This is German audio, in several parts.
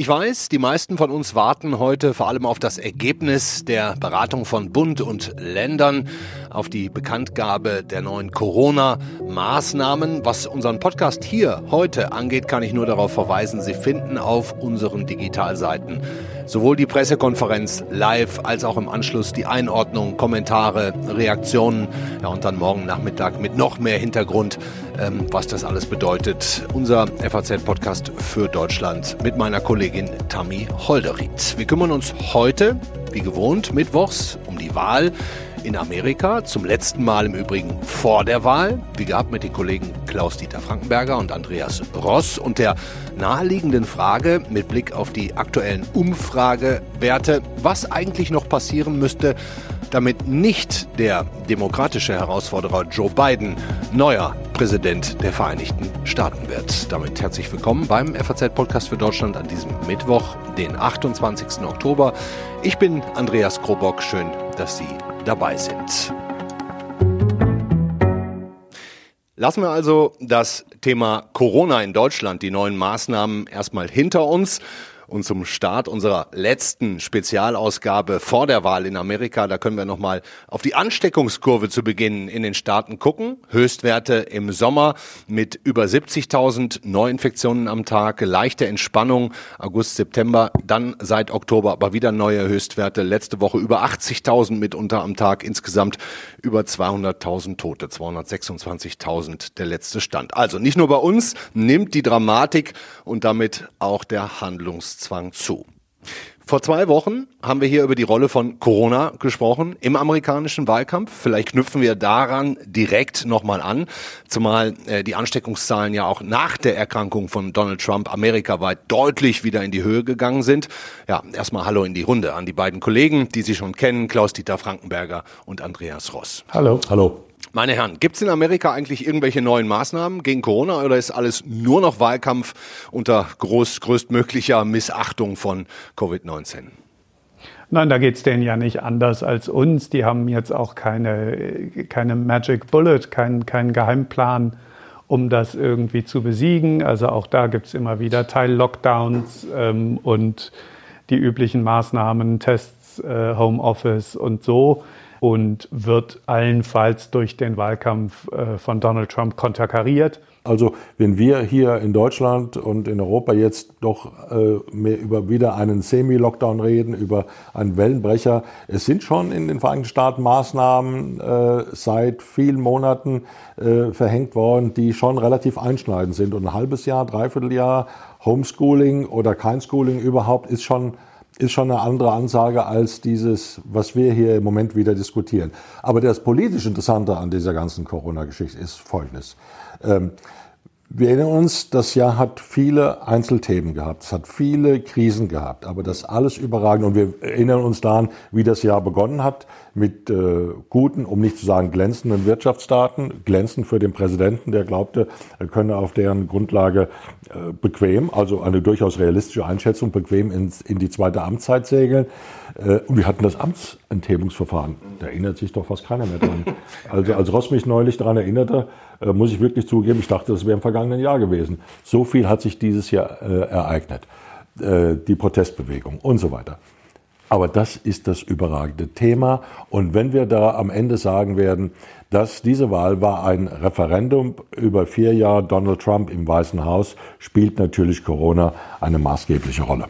Ich weiß, die meisten von uns warten heute vor allem auf das Ergebnis der Beratung von Bund und Ländern, auf die Bekanntgabe der neuen Corona-Maßnahmen. Was unseren Podcast hier heute angeht, kann ich nur darauf verweisen, Sie finden auf unseren Digitalseiten sowohl die Pressekonferenz live als auch im Anschluss die Einordnung, Kommentare, Reaktionen. Ja, und dann morgen Nachmittag mit noch mehr Hintergrund, ähm, was das alles bedeutet. Unser FAZ-Podcast für Deutschland mit meiner Kollegin Tammy Holderried. Wir kümmern uns heute, wie gewohnt, mittwochs um die Wahl in Amerika, zum letzten Mal im Übrigen vor der Wahl, wie gehabt mit den Kollegen Klaus-Dieter Frankenberger und Andreas Ross und der naheliegenden Frage mit Blick auf die aktuellen Umfragewerte, was eigentlich noch passieren müsste, damit nicht der demokratische Herausforderer Joe Biden neuer Präsident der Vereinigten Staaten wird. Damit herzlich willkommen beim FAZ-Podcast für Deutschland an diesem Mittwoch, den 28. Oktober. Ich bin Andreas Krobock. Schön, dass Sie dabei sind. Lassen wir also das Thema Corona in Deutschland, die neuen Maßnahmen erstmal hinter uns und zum Start unserer letzten Spezialausgabe vor der Wahl in Amerika, da können wir nochmal auf die Ansteckungskurve zu Beginn in den Staaten gucken. Höchstwerte im Sommer mit über 70.000 Neuinfektionen am Tag, leichte Entspannung August, September, dann seit Oktober aber wieder neue Höchstwerte. Letzte Woche über 80.000 mitunter am Tag, insgesamt über 200.000 Tote, 226.000 der letzte Stand. Also nicht nur bei uns nimmt die Dramatik und damit auch der Handlungs Zwang zu. Vor zwei Wochen haben wir hier über die Rolle von Corona gesprochen im amerikanischen Wahlkampf. Vielleicht knüpfen wir daran direkt nochmal an, zumal äh, die Ansteckungszahlen ja auch nach der Erkrankung von Donald Trump amerikaweit deutlich wieder in die Höhe gegangen sind. Ja, erstmal Hallo in die Runde an die beiden Kollegen, die Sie schon kennen, Klaus-Dieter Frankenberger und Andreas Ross. Hallo. Hallo. Meine Herren, gibt es in Amerika eigentlich irgendwelche neuen Maßnahmen gegen Corona oder ist alles nur noch Wahlkampf unter groß, größtmöglicher Missachtung von Covid-19? Nein, da geht es denen ja nicht anders als uns. Die haben jetzt auch keine, keine Magic Bullet, keinen kein Geheimplan, um das irgendwie zu besiegen. Also auch da gibt es immer wieder Teil-Lockdowns ähm, und die üblichen Maßnahmen, Tests, äh, Homeoffice und so und wird allenfalls durch den Wahlkampf äh, von Donald Trump konterkariert. Also wenn wir hier in Deutschland und in Europa jetzt doch äh, über wieder einen Semi-Lockdown reden, über einen Wellenbrecher, es sind schon in den Vereinigten Staaten Maßnahmen äh, seit vielen Monaten äh, verhängt worden, die schon relativ einschneidend sind. Und ein halbes Jahr, dreiviertel Jahr Homeschooling oder kein Schooling überhaupt ist schon ist schon eine andere Ansage als dieses, was wir hier im Moment wieder diskutieren. Aber das politisch Interessante an dieser ganzen Corona-Geschichte ist Folgendes. Ähm, wir erinnern uns, das Jahr hat viele Einzelthemen gehabt, es hat viele Krisen gehabt, aber das alles überragend. Und wir erinnern uns daran, wie das Jahr begonnen hat mit äh, guten, um nicht zu sagen glänzenden Wirtschaftsdaten, glänzend für den Präsidenten, der glaubte, er könne auf deren Grundlage äh, bequem, also eine durchaus realistische Einschätzung, bequem ins, in die zweite Amtszeit segeln. Äh, und wir hatten das Amtsenthebungsverfahren. Da erinnert sich doch fast keiner mehr dran. Also als Ross mich neulich daran erinnerte, äh, muss ich wirklich zugeben, ich dachte, das wäre im vergangenen Jahr gewesen. So viel hat sich dieses Jahr äh, ereignet. Äh, die Protestbewegung und so weiter. Aber das ist das überragende Thema. Und wenn wir da am Ende sagen werden, dass diese Wahl war ein Referendum über vier Jahre Donald Trump im Weißen Haus, spielt natürlich Corona eine maßgebliche Rolle.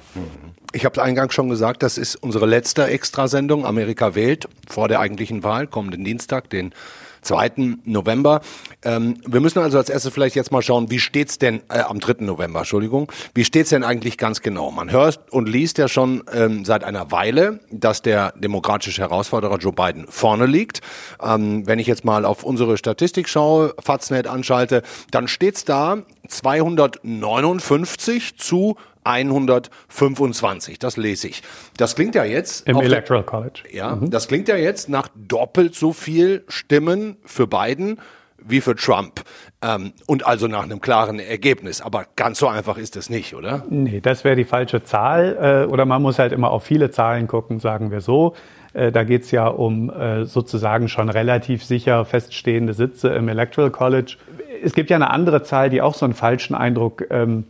Ich habe eingangs schon gesagt, das ist unsere letzte Extrasendung. Amerika wählt vor der eigentlichen Wahl, kommenden Dienstag, den 2. November. Ähm, wir müssen also als erstes vielleicht jetzt mal schauen, wie steht's denn äh, am 3. November, Entschuldigung, wie steht's denn eigentlich ganz genau? Man hört und liest ja schon ähm, seit einer Weile, dass der demokratische Herausforderer Joe Biden vorne liegt. Ähm, wenn ich jetzt mal auf unsere Statistik schaue, Faznet anschalte, dann steht's da 259 zu 125. Das lese ich. Das klingt ja jetzt. Im Electoral der, College. Ja, mhm. das klingt ja jetzt nach doppelt so viel Stimmen für Biden wie für Trump. Ähm, und also nach einem klaren Ergebnis. Aber ganz so einfach ist es nicht, oder? Nee, das wäre die falsche Zahl. Äh, oder man muss halt immer auf viele Zahlen gucken, sagen wir so. Äh, da geht es ja um äh, sozusagen schon relativ sicher feststehende Sitze im Electoral College. es gibt ja eine andere Zahl, die auch so einen falschen Eindruck ähm,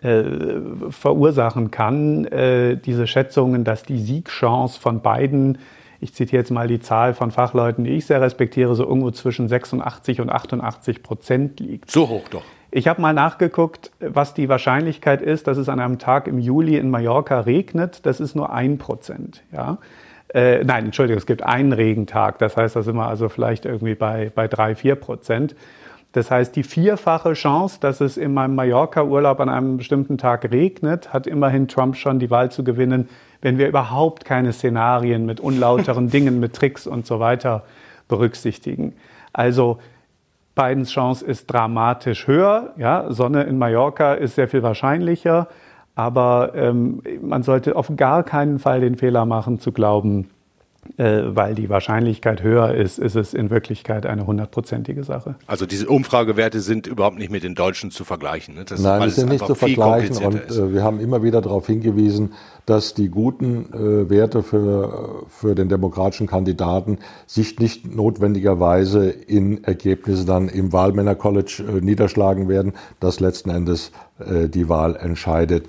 äh, verursachen kann. Äh, diese Schätzungen, dass die Siegchance von beiden, ich zitiere jetzt mal die Zahl von Fachleuten, die ich sehr respektiere, so irgendwo zwischen 86 und 88 Prozent liegt. So hoch doch. Ich habe mal nachgeguckt, was die Wahrscheinlichkeit ist, dass es an einem Tag im Juli in Mallorca regnet. Das ist nur ein Prozent. Ja? Äh, nein, Entschuldigung, es gibt einen Regentag. Das heißt, da sind wir also vielleicht irgendwie bei, bei drei, vier Prozent. Das heißt, die vierfache Chance, dass es in meinem Mallorca-Urlaub an einem bestimmten Tag regnet, hat immerhin Trump schon die Wahl zu gewinnen, wenn wir überhaupt keine Szenarien mit unlauteren Dingen, mit Tricks und so weiter berücksichtigen. Also Bidens Chance ist dramatisch höher. Ja, Sonne in Mallorca ist sehr viel wahrscheinlicher. Aber ähm, man sollte auf gar keinen Fall den Fehler machen, zu glauben, weil die Wahrscheinlichkeit höher ist, ist es in Wirklichkeit eine hundertprozentige Sache. Also diese Umfragewerte sind überhaupt nicht mit den Deutschen zu vergleichen. Ne? Das Nein, die sind nicht zu vergleichen und äh, wir haben immer wieder darauf hingewiesen, dass die guten äh, Werte für, für den demokratischen Kandidaten sich nicht notwendigerweise in Ergebnisse dann im Wahlmänner-College äh, niederschlagen werden, das letzten Endes äh, die Wahl entscheidet.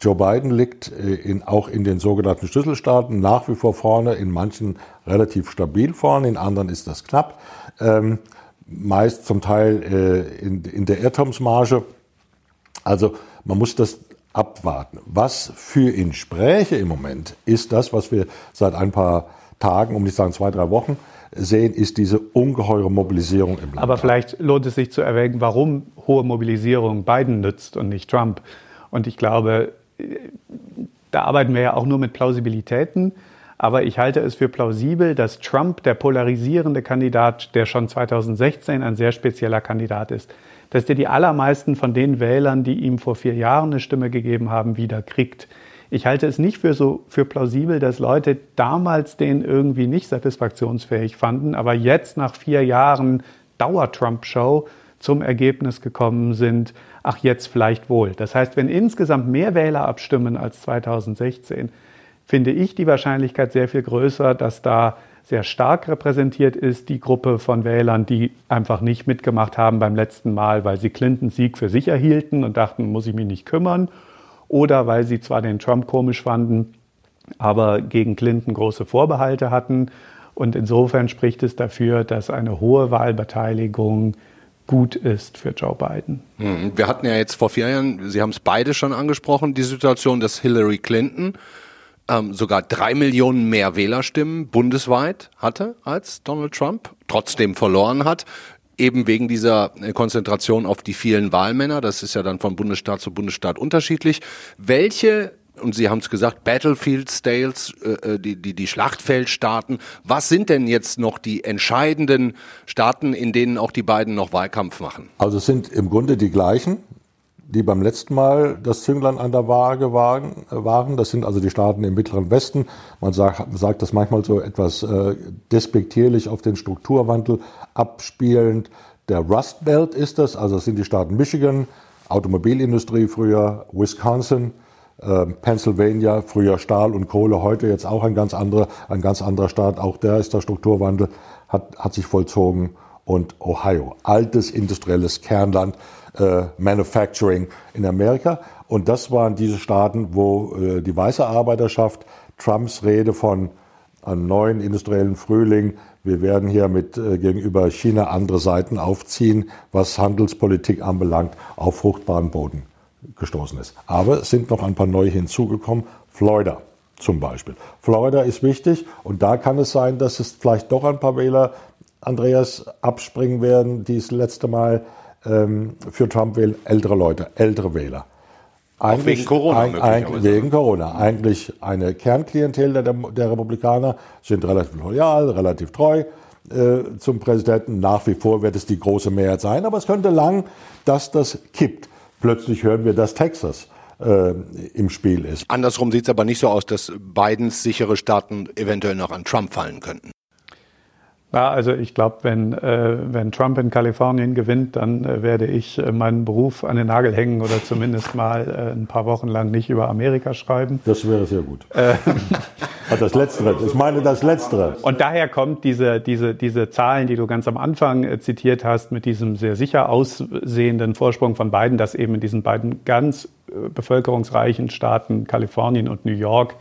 Joe Biden liegt äh, in, auch in den sogenannten Schlüsselstaaten nach wie vor vorne, in manchen relativ stabil vorne, in anderen ist das knapp. Ähm, meist zum Teil äh, in, in der Irrtumsmarge. Also man muss das abwarten. Was für ihn spräche im Moment, ist das, was wir seit ein paar Tagen, um nicht sagen zwei, drei Wochen, sehen, ist diese ungeheure Mobilisierung im Land. Aber vielleicht lohnt es sich zu erwägen, warum hohe Mobilisierung Biden nützt und nicht Trump. Und ich glaube, da arbeiten wir ja auch nur mit Plausibilitäten. Aber ich halte es für plausibel, dass Trump der polarisierende Kandidat, der schon 2016 ein sehr spezieller Kandidat ist, dass der die allermeisten von den Wählern, die ihm vor vier Jahren eine Stimme gegeben haben, wieder kriegt. Ich halte es nicht für so für plausibel, dass Leute damals den irgendwie nicht satisfaktionsfähig fanden, aber jetzt nach vier Jahren Dauer-Trump-Show zum Ergebnis gekommen sind, ach jetzt vielleicht wohl. Das heißt, wenn insgesamt mehr Wähler abstimmen als 2016, finde ich die Wahrscheinlichkeit sehr viel größer, dass da sehr stark repräsentiert ist, die Gruppe von Wählern, die einfach nicht mitgemacht haben beim letzten Mal, weil sie Clintons Sieg für sicher hielten und dachten, muss ich mich nicht kümmern, oder weil sie zwar den Trump komisch fanden, aber gegen Clinton große Vorbehalte hatten. Und insofern spricht es dafür, dass eine hohe Wahlbeteiligung gut ist für Joe Biden. Hm, wir hatten ja jetzt vor vier Jahren, Sie haben es beide schon angesprochen, die Situation, dass Hillary Clinton ähm, sogar drei Millionen mehr Wählerstimmen bundesweit hatte als Donald Trump, trotzdem verloren hat. Eben wegen dieser äh, Konzentration auf die vielen Wahlmänner. Das ist ja dann von Bundesstaat zu Bundesstaat unterschiedlich. Welche und Sie haben es gesagt, Battlefield States, äh, äh, die, die, die Schlachtfeldstaaten. Was sind denn jetzt noch die entscheidenden Staaten, in denen auch die beiden noch Wahlkampf machen? Also es sind im Grunde die gleichen, die beim letzten Mal das Zünglein an der Waage waren. Das sind also die Staaten im Mittleren Westen. Man sagt, sagt das manchmal so etwas äh, despektierlich auf den Strukturwandel abspielend. Der Rust Belt ist das, also das sind die Staaten Michigan, Automobilindustrie früher, Wisconsin, Pennsylvania, früher Stahl und Kohle, heute jetzt auch ein ganz anderer, ein ganz anderer Staat. Auch der ist der Strukturwandel, hat, hat sich vollzogen. Und Ohio, altes industrielles Kernland, äh, Manufacturing in Amerika. Und das waren diese Staaten, wo äh, die weiße Arbeiterschaft Trumps Rede von einem neuen industriellen Frühling, wir werden hier mit äh, gegenüber China andere Seiten aufziehen, was Handelspolitik anbelangt, auf fruchtbaren Boden gestoßen ist. Aber es sind noch ein paar neue hinzugekommen. Florida zum Beispiel. Florida ist wichtig und da kann es sein, dass es vielleicht doch ein paar Wähler, Andreas, abspringen werden, die das letzte Mal ähm, für Trump wählen. Ältere Leute, ältere Wähler. Eigentlich, Auch wegen Corona. Ein, ein, wegen Corona. Eigentlich eine Kernklientel der, der Republikaner sind relativ loyal, relativ treu äh, zum Präsidenten. Nach wie vor wird es die große Mehrheit sein, aber es könnte lang, dass das kippt plötzlich hören wir, dass Texas äh, im Spiel ist. Andersrum sieht es aber nicht so aus, dass Bidens sichere Staaten eventuell noch an Trump fallen könnten. Ja, also ich glaube, wenn, äh, wenn Trump in Kalifornien gewinnt, dann äh, werde ich äh, meinen Beruf an den Nagel hängen oder zumindest mal äh, ein paar Wochen lang nicht über Amerika schreiben. Das wäre sehr gut. Äh, das Letztere, ich meine das Letztere. Und daher kommt diese, diese, diese Zahlen, die du ganz am Anfang äh, zitiert hast, mit diesem sehr sicher aussehenden Vorsprung von beiden, dass eben in diesen beiden ganz bevölkerungsreichen Staaten Kalifornien und New York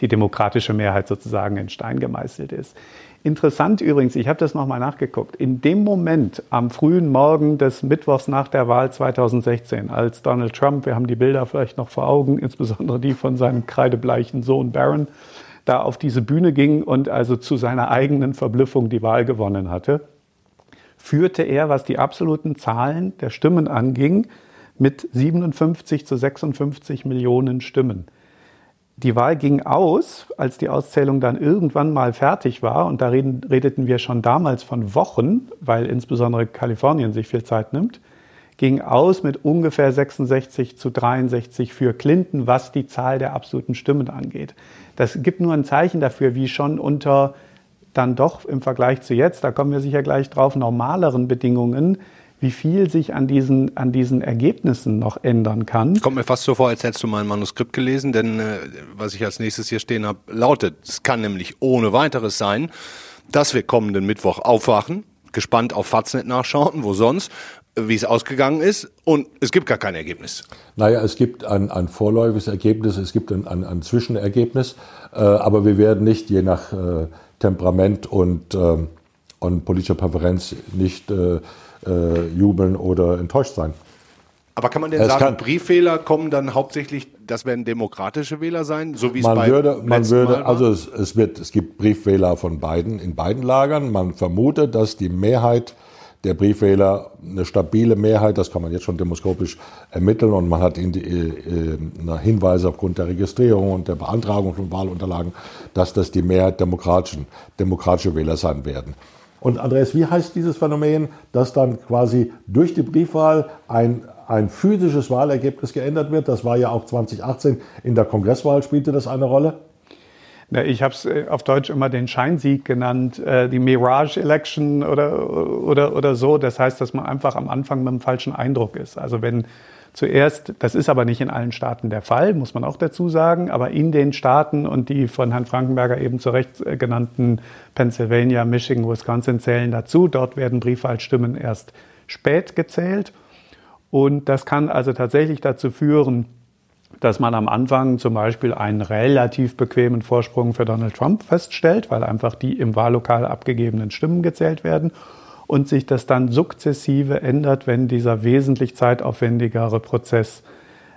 die demokratische Mehrheit sozusagen in Stein gemeißelt ist. Interessant übrigens, ich habe das nochmal nachgeguckt, in dem Moment am frühen Morgen des Mittwochs nach der Wahl 2016, als Donald Trump, wir haben die Bilder vielleicht noch vor Augen, insbesondere die von seinem kreidebleichen Sohn Barron, da auf diese Bühne ging und also zu seiner eigenen Verblüffung die Wahl gewonnen hatte, führte er, was die absoluten Zahlen der Stimmen anging, mit 57 zu 56 Millionen Stimmen. Die Wahl ging aus, als die Auszählung dann irgendwann mal fertig war. Und da reden, redeten wir schon damals von Wochen, weil insbesondere Kalifornien sich viel Zeit nimmt. Ging aus mit ungefähr 66 zu 63 für Clinton, was die Zahl der absoluten Stimmen angeht. Das gibt nur ein Zeichen dafür, wie schon unter dann doch im Vergleich zu jetzt, da kommen wir sicher gleich drauf, normaleren Bedingungen wie viel sich an diesen, an diesen Ergebnissen noch ändern kann. Kommt mir fast so vor, als hättest du mein Manuskript gelesen, denn äh, was ich als nächstes hier stehen habe, lautet, es kann nämlich ohne weiteres sein, dass wir kommenden Mittwoch aufwachen, gespannt auf Faznet nachschauen, wo sonst, wie es ausgegangen ist und es gibt gar kein Ergebnis. Naja, es gibt ein, ein vorläufiges Ergebnis, es gibt ein, ein, ein Zwischenergebnis, äh, aber wir werden nicht je nach äh, Temperament und, äh, und politischer Präferenz nicht äh, äh, jubeln oder enttäuscht sein. Aber kann man denn es sagen, Briefwähler kommen dann hauptsächlich, das werden demokratische Wähler sein, so wie es man bei würde, man würde, Mal war? Also es, es, wird, es gibt Briefwähler von beiden, in beiden Lagern. Man vermutet, dass die Mehrheit der Briefwähler eine stabile Mehrheit, das kann man jetzt schon demoskopisch ermitteln und man hat in die, äh, Hinweise aufgrund der Registrierung und der Beantragung von Wahlunterlagen, dass das die Mehrheit demokratischen, demokratische Wähler sein werden. Und Andreas, wie heißt dieses Phänomen, dass dann quasi durch die Briefwahl ein, ein physisches Wahlergebnis geändert wird? Das war ja auch 2018 in der Kongresswahl, spielte das eine Rolle? Ich habe es äh, auf Deutsch immer den Scheinsieg genannt, äh, die Mirage Election oder, oder, oder so. Das heißt, dass man einfach am Anfang mit einem falschen Eindruck ist. Also wenn zuerst, das ist aber nicht in allen Staaten der Fall, muss man auch dazu sagen, aber in den Staaten und die von Herrn Frankenberger eben zu Recht äh, genannten Pennsylvania, Michigan, Wisconsin zählen dazu. Dort werden Briefwahlstimmen erst spät gezählt. Und das kann also tatsächlich dazu führen, dass man am Anfang zum Beispiel einen relativ bequemen Vorsprung für Donald Trump feststellt, weil einfach die im Wahllokal abgegebenen Stimmen gezählt werden und sich das dann sukzessive ändert, wenn dieser wesentlich zeitaufwendigere Prozess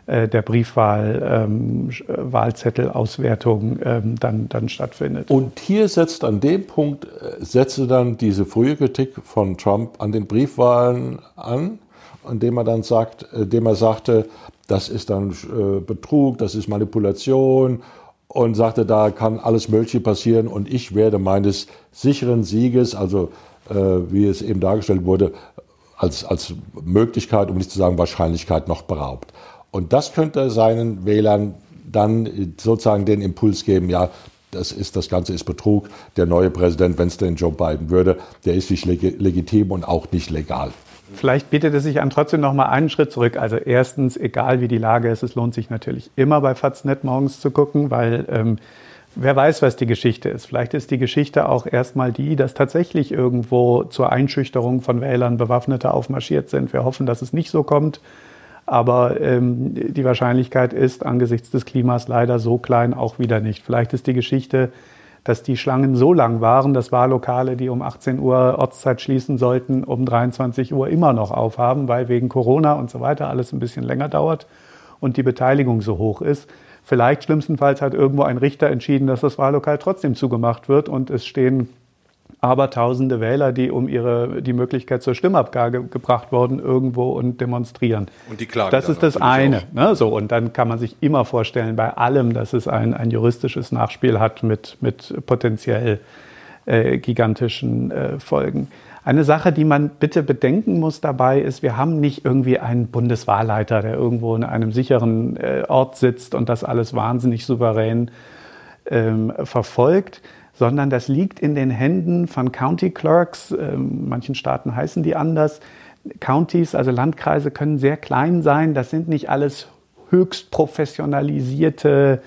äh, der Briefwahl, ähm, Wahlzettelauswertung ähm, dann, dann stattfindet. Und hier setzt an dem Punkt, äh, setze dann diese frühe Kritik von Trump an den Briefwahlen an, indem er dann sagt, indem er sagte, das ist dann äh, Betrug, das ist Manipulation und sagte, da kann alles Mögliche passieren und ich werde meines sicheren Sieges, also äh, wie es eben dargestellt wurde, als, als Möglichkeit, um nicht zu sagen Wahrscheinlichkeit, noch beraubt. Und das könnte seinen Wählern dann sozusagen den Impuls geben, ja, das ist, das Ganze ist Betrug. Der neue Präsident, wenn es denn Joe Biden würde, der ist nicht legitim und auch nicht legal. Vielleicht bietet es sich an, trotzdem noch mal einen Schritt zurück. Also erstens, egal wie die Lage ist, es lohnt sich natürlich immer bei Faznet morgens zu gucken, weil ähm, Wer weiß, was die Geschichte ist. Vielleicht ist die Geschichte auch erstmal die, dass tatsächlich irgendwo zur Einschüchterung von Wählern Bewaffnete aufmarschiert sind. Wir hoffen, dass es nicht so kommt. Aber ähm, die Wahrscheinlichkeit ist angesichts des Klimas leider so klein auch wieder nicht. Vielleicht ist die Geschichte, dass die Schlangen so lang waren, dass Wahllokale, die um 18 Uhr Ortszeit schließen sollten, um 23 Uhr immer noch aufhaben, weil wegen Corona und so weiter alles ein bisschen länger dauert und die Beteiligung so hoch ist. Vielleicht schlimmstenfalls hat irgendwo ein Richter entschieden, dass das Wahllokal trotzdem zugemacht wird und es stehen aber tausende Wähler, die um ihre, die Möglichkeit zur Stimmabgabe gebracht wurden, irgendwo und demonstrieren. Und die klagen. Das ist das eine. Ne? So, und dann kann man sich immer vorstellen, bei allem, dass es ein, ein juristisches Nachspiel hat mit, mit potenziell äh, gigantischen äh, Folgen. Eine Sache, die man bitte bedenken muss dabei, ist, wir haben nicht irgendwie einen Bundeswahlleiter, der irgendwo in einem sicheren äh, Ort sitzt und das alles wahnsinnig souverän ähm, verfolgt, sondern das liegt in den Händen von County Clerks. In ähm, manchen Staaten heißen die anders. Counties, also Landkreise, können sehr klein sein. Das sind nicht alles höchst professionalisierte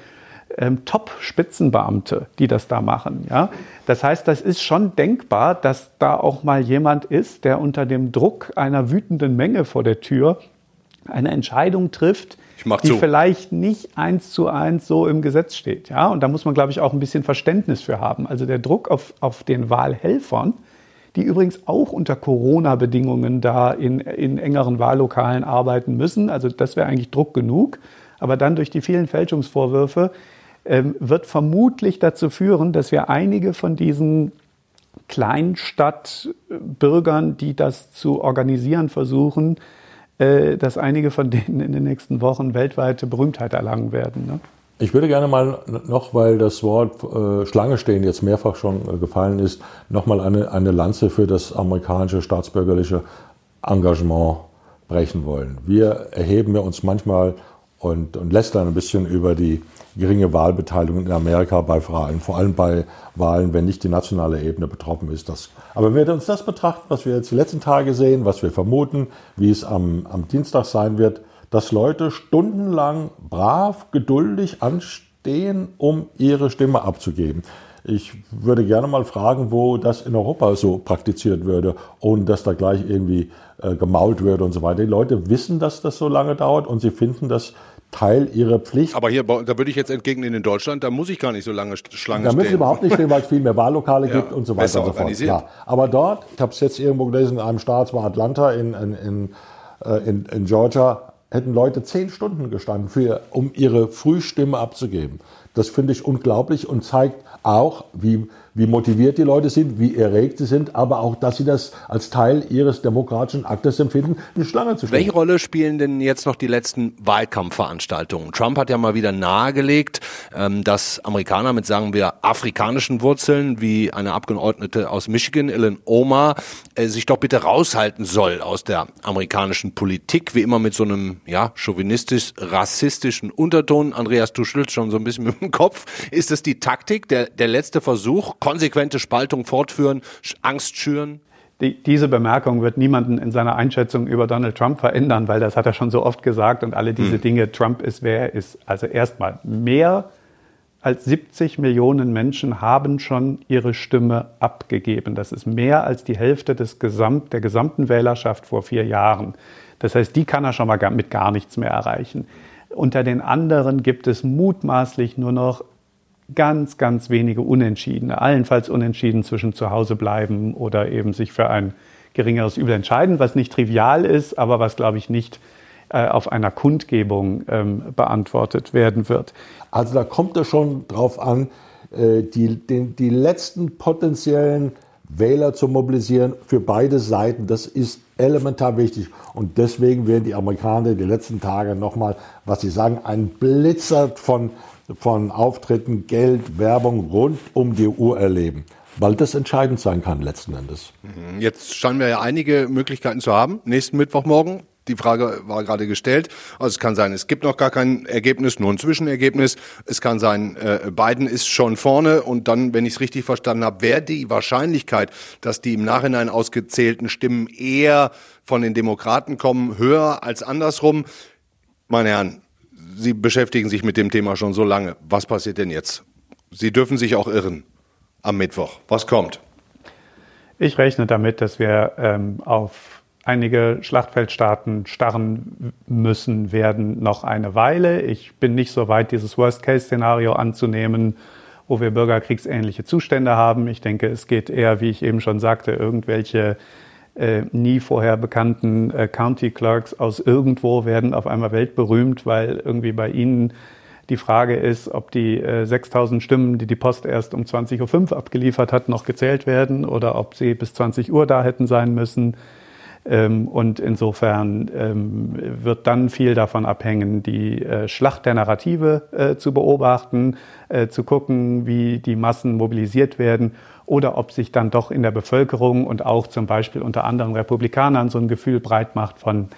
ähm, Top-Spitzenbeamte, die das da machen. Ja? Das heißt, das ist schon denkbar, dass da auch mal jemand ist, der unter dem Druck einer wütenden Menge vor der Tür eine Entscheidung trifft, die zu. vielleicht nicht eins zu eins so im Gesetz steht. Ja? Und da muss man, glaube ich, auch ein bisschen Verständnis für haben. Also der Druck auf, auf den Wahlhelfern, die übrigens auch unter Corona-Bedingungen da in, in engeren Wahllokalen arbeiten müssen. Also das wäre eigentlich Druck genug. Aber dann durch die vielen Fälschungsvorwürfe wird vermutlich dazu führen, dass wir einige von diesen Kleinstadtbürgern, die das zu organisieren versuchen, äh, dass einige von denen in den nächsten Wochen weltweite Berühmtheit erlangen werden. Ne? Ich würde gerne mal noch, weil das Wort äh, Schlange stehen jetzt mehrfach schon äh, gefallen ist, nochmal eine, eine Lanze für das amerikanische staatsbürgerliche Engagement brechen wollen. Wir erheben ja uns manchmal und, und lästern ein bisschen über die geringe Wahlbeteiligung in Amerika bei Wahlen, vor allem bei Wahlen, wenn nicht die nationale Ebene betroffen ist. Das, aber wenn wir uns das betrachten, was wir jetzt die letzten Tage sehen, was wir vermuten, wie es am, am Dienstag sein wird, dass Leute stundenlang brav, geduldig anstehen, um ihre Stimme abzugeben. Ich würde gerne mal fragen, wo das in Europa so praktiziert würde, ohne dass da gleich irgendwie äh, gemault wird und so weiter. Die Leute wissen, dass das so lange dauert und sie finden das Teil ihrer Pflicht. Aber hier, da würde ich jetzt entgegnen, in Deutschland, da muss ich gar nicht so lange Schlange da stehen. Da müssen Sie überhaupt nicht stehen, weil es viel mehr Wahllokale ja, gibt und so weiter und so fort. Ja. Aber dort, ich habe es jetzt irgendwo gelesen, in einem Staat, war Atlanta in, in, in, äh, in, in Georgia, hätten Leute zehn Stunden gestanden, für, um ihre Frühstimme abzugeben. Das finde ich unglaublich und zeigt auch, wie wie motiviert die Leute sind, wie erregt sie sind, aber auch, dass sie das als Teil ihres demokratischen Aktes empfinden, eine Schlange zu stellen. Welche Rolle spielen denn jetzt noch die letzten Wahlkampfveranstaltungen? Trump hat ja mal wieder nahegelegt, ähm, dass Amerikaner mit, sagen wir, afrikanischen Wurzeln, wie eine Abgeordnete aus Michigan, Ellen Omar, äh, sich doch bitte raushalten soll aus der amerikanischen Politik, wie immer mit so einem, ja, chauvinistisch-rassistischen Unterton. Andreas, du schüttelst schon so ein bisschen mit dem Kopf. Ist das die Taktik, der, der letzte Versuch, konsequente Spaltung fortführen, Angst schüren? Die, diese Bemerkung wird niemanden in seiner Einschätzung über Donald Trump verändern, weil das hat er schon so oft gesagt und alle diese hm. Dinge. Trump ist wer er ist. Also erstmal mehr als 70 Millionen Menschen haben schon ihre Stimme abgegeben. Das ist mehr als die Hälfte des Gesamt, der gesamten Wählerschaft vor vier Jahren. Das heißt, die kann er schon mal mit gar nichts mehr erreichen. Unter den anderen gibt es mutmaßlich nur noch ganz, ganz wenige Unentschiedene, allenfalls Unentschieden zwischen zu Hause bleiben oder eben sich für ein geringeres Übel entscheiden, was nicht trivial ist, aber was, glaube ich, nicht äh, auf einer Kundgebung ähm, beantwortet werden wird. Also da kommt es schon drauf an, äh, die, den, die letzten potenziellen Wähler zu mobilisieren für beide Seiten. Das ist elementar wichtig. Und deswegen werden die Amerikaner die letzten Tage nochmal, was sie sagen, ein Blitzer von von Auftritten, Geld, Werbung rund um die Uhr erleben. Weil das entscheidend sein kann letzten Endes. Mhm. Jetzt scheinen wir ja einige Möglichkeiten zu haben. Nächsten Mittwochmorgen die Frage war gerade gestellt. Also es kann sein, es gibt noch gar kein Ergebnis, nur ein Zwischenergebnis. Es kann sein, äh, Biden ist schon vorne und dann, wenn ich es richtig verstanden habe, wäre die Wahrscheinlichkeit, dass die im Nachhinein ausgezählten Stimmen eher von den Demokraten kommen, höher als andersrum. Meine Herren, Sie beschäftigen sich mit dem Thema schon so lange. Was passiert denn jetzt? Sie dürfen sich auch irren am Mittwoch. Was kommt? Ich rechne damit, dass wir ähm, auf einige Schlachtfeldstaaten starren müssen werden noch eine Weile. Ich bin nicht so weit, dieses Worst-Case-Szenario anzunehmen, wo wir bürgerkriegsähnliche Zustände haben. Ich denke, es geht eher, wie ich eben schon sagte, irgendwelche äh, nie vorher bekannten äh, County Clerks aus irgendwo werden auf einmal weltberühmt, weil irgendwie bei ihnen die Frage ist, ob die äh, 6000 Stimmen, die die Post erst um 20.05 Uhr abgeliefert hat, noch gezählt werden oder ob sie bis 20 Uhr da hätten sein müssen. Ähm, und insofern ähm, wird dann viel davon abhängen, die äh, Schlacht der Narrative äh, zu beobachten, äh, zu gucken, wie die Massen mobilisiert werden oder ob sich dann doch in der Bevölkerung und auch zum Beispiel unter anderen Republikanern so ein Gefühl breit macht von,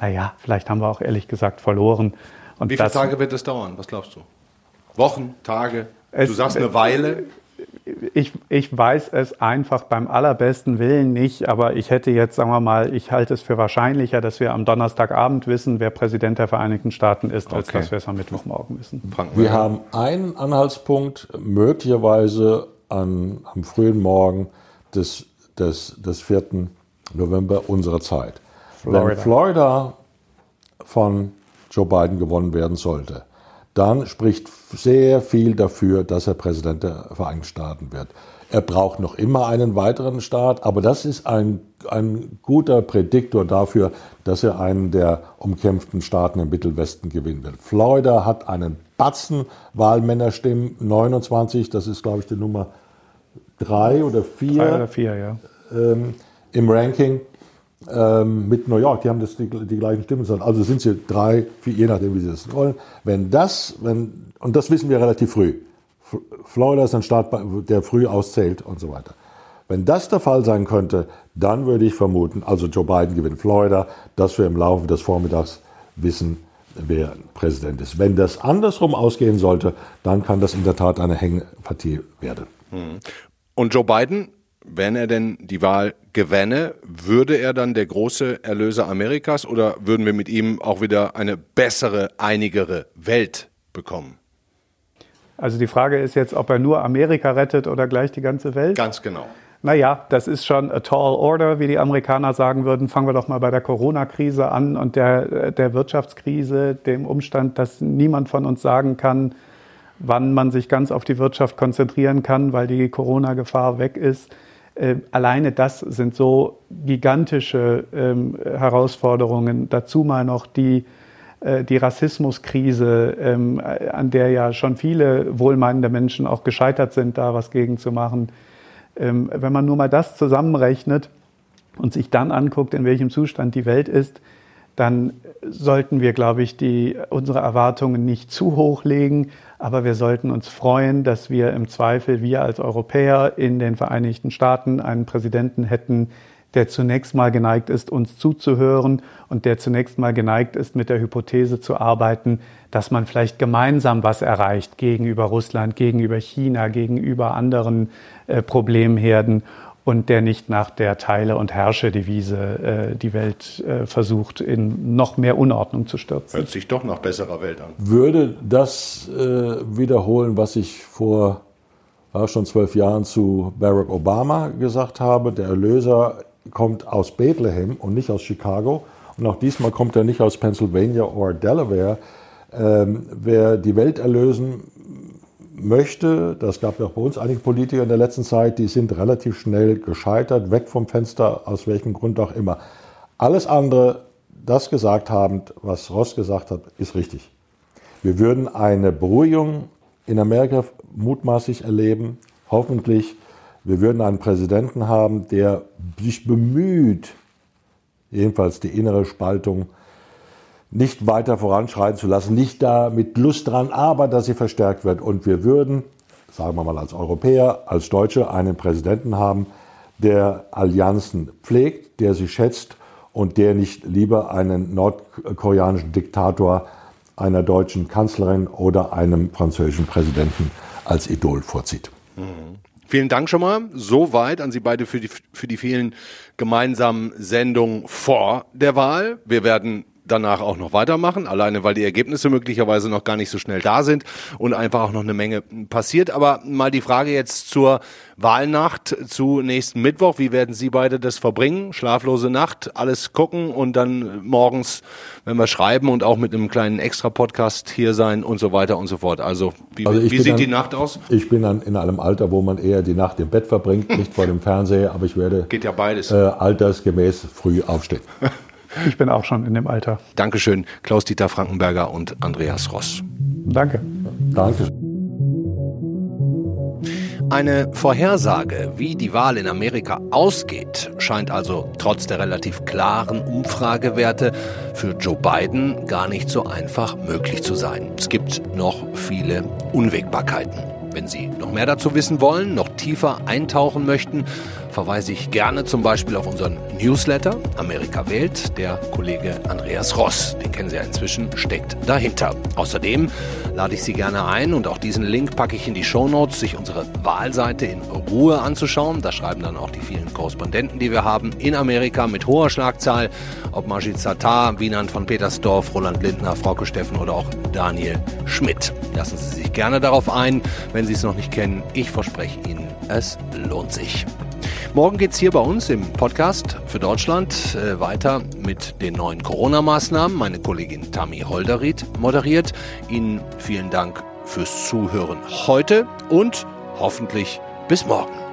naja, vielleicht haben wir auch ehrlich gesagt verloren. Und Wie viele Tage wird es dauern? Was glaubst du? Wochen, Tage? du sagst eine Weile? ich, ich weiß es einfach beim allerbesten Willen nicht, aber ich hätte jetzt, sagen wir mal, ich halte es für wahrscheinlicher, dass wir am Donnerstagabend wissen, wer Präsident der Vereinigten Staaten ist, als okay. dass wir es am Mittwochmorgen wissen. Wir haben einen Anhaltspunkt, möglicherweise an, am frühen Morgen des, des, des 4. November unserer Zeit. Florida. Wenn Florida von Joe Biden gewonnen werden sollte, dann spricht sehr viel dafür, dass er Präsident der Vereinigten Staaten wird. Er braucht noch immer einen weiteren Staat, aber das ist ein, ein guter Prädiktor dafür, dass er einen der umkämpften Staaten im Mittelwesten gewinnen wird. Florida hat einen Batzen Wahlmännerstimmen, 29, das ist glaube ich die Nummer drei oder vier. Drei oder vier, ja. Ähm, Im Ranking ähm, mit New York, die haben das die, die gleichen Stimmen, also sind sie drei, vier, je nachdem, wie sie das wollen. Wenn das, wenn, und das wissen wir relativ früh, Florida ist ein Staat, der früh auszählt und so weiter. Wenn das der Fall sein könnte, dann würde ich vermuten, also Joe Biden gewinnt Florida, dass wir im Laufe des Vormittags wissen, wer Präsident ist. Wenn das andersrum ausgehen sollte, dann kann das in der Tat eine Hängpartie werden. Hm. Und Joe Biden wenn er denn die Wahl gewänne, würde er dann der große Erlöser Amerikas oder würden wir mit ihm auch wieder eine bessere, einigere Welt bekommen? Also die Frage ist jetzt, ob er nur Amerika rettet oder gleich die ganze Welt? Ganz genau. Naja, das ist schon a tall order, wie die Amerikaner sagen würden. Fangen wir doch mal bei der Corona-Krise an und der, der Wirtschaftskrise, dem Umstand, dass niemand von uns sagen kann, wann man sich ganz auf die Wirtschaft konzentrieren kann, weil die Corona-Gefahr weg ist. Äh, alleine das sind so gigantische ähm, Herausforderungen. Dazu mal noch die, äh, die Rassismuskrise, ähm, an der ja schon viele wohlmeinende Menschen auch gescheitert sind, da was gegen zu machen. Ähm, wenn man nur mal das zusammenrechnet und sich dann anguckt, in welchem Zustand die Welt ist, dann sollten wir, glaube ich, die, unsere Erwartungen nicht zu hoch legen, aber wir sollten uns freuen, dass wir im Zweifel, wir als Europäer in den Vereinigten Staaten einen Präsidenten hätten, der zunächst mal geneigt ist, uns zuzuhören und der zunächst mal geneigt ist, mit der Hypothese zu arbeiten, dass man vielleicht gemeinsam was erreicht gegenüber Russland, gegenüber China, gegenüber anderen äh, Problemherden und der nicht nach der Teile- und Herrsche-Devise äh, die Welt äh, versucht, in noch mehr Unordnung zu stürzen. Hört sich doch nach besserer Welt an. Würde das äh, wiederholen, was ich vor schon zwölf Jahren zu Barack Obama gesagt habe? Der Erlöser kommt aus Bethlehem und nicht aus Chicago. Und auch diesmal kommt er nicht aus Pennsylvania oder Delaware. Ähm, wer die Welt erlösen möchte, das gab ja auch bei uns einige Politiker in der letzten Zeit, die sind relativ schnell gescheitert, weg vom Fenster, aus welchem Grund auch immer. Alles andere, das gesagt habend, was Ross gesagt hat, ist richtig. Wir würden eine Beruhigung in Amerika mutmaßlich erleben, hoffentlich. Wir würden einen Präsidenten haben, der sich bemüht, jedenfalls die innere Spaltung nicht weiter voranschreiten zu lassen, nicht da mit Lust dran, aber dass sie verstärkt wird. Und wir würden, sagen wir mal als Europäer, als Deutsche, einen Präsidenten haben, der Allianzen pflegt, der sie schätzt und der nicht lieber einen nordkoreanischen Diktator einer deutschen Kanzlerin oder einem französischen Präsidenten als Idol vorzieht. Mhm. Vielen Dank schon mal. Soweit an Sie beide für die, für die vielen gemeinsamen Sendungen vor der Wahl. Wir werden danach auch noch weitermachen, alleine weil die Ergebnisse möglicherweise noch gar nicht so schnell da sind und einfach auch noch eine Menge passiert. Aber mal die Frage jetzt zur Wahlnacht zu nächsten Mittwoch. Wie werden Sie beide das verbringen? Schlaflose Nacht, alles gucken und dann morgens, wenn wir schreiben und auch mit einem kleinen Extra-Podcast hier sein und so weiter und so fort. Also wie, also wie sieht dann, die Nacht aus? Ich bin dann in einem Alter, wo man eher die Nacht im Bett verbringt, nicht vor dem Fernseher, aber ich werde Geht ja beides. Äh, altersgemäß früh aufstehen. Ich bin auch schon in dem Alter. Dankeschön, Klaus-Dieter Frankenberger und Andreas Ross. Danke. Danke. Eine Vorhersage, wie die Wahl in Amerika ausgeht, scheint also trotz der relativ klaren Umfragewerte für Joe Biden gar nicht so einfach möglich zu sein. Es gibt noch viele Unwägbarkeiten. Wenn Sie noch mehr dazu wissen wollen, noch tiefer eintauchen möchten, verweise ich gerne zum Beispiel auf unseren Newsletter Amerika wählt. Der Kollege Andreas Ross, den kennen Sie ja inzwischen, steckt dahinter. Außerdem lade ich Sie gerne ein und auch diesen Link packe ich in die Show Notes, sich unsere Wahlseite in Ruhe anzuschauen. Da schreiben dann auch die vielen Korrespondenten, die wir haben in Amerika mit hoher Schlagzahl, ob Majid Sattar, Wieland von Petersdorf, Roland Lindner, Frauke Steffen oder auch Daniel Schmidt. Lassen Sie sich gerne darauf ein, wenn Sie es noch nicht kennen. Ich verspreche Ihnen, es lohnt sich. Morgen geht es hier bei uns im Podcast für Deutschland äh, weiter mit den neuen Corona-Maßnahmen. Meine Kollegin Tammy Holderried moderiert. Ihnen vielen Dank fürs Zuhören heute und hoffentlich bis morgen.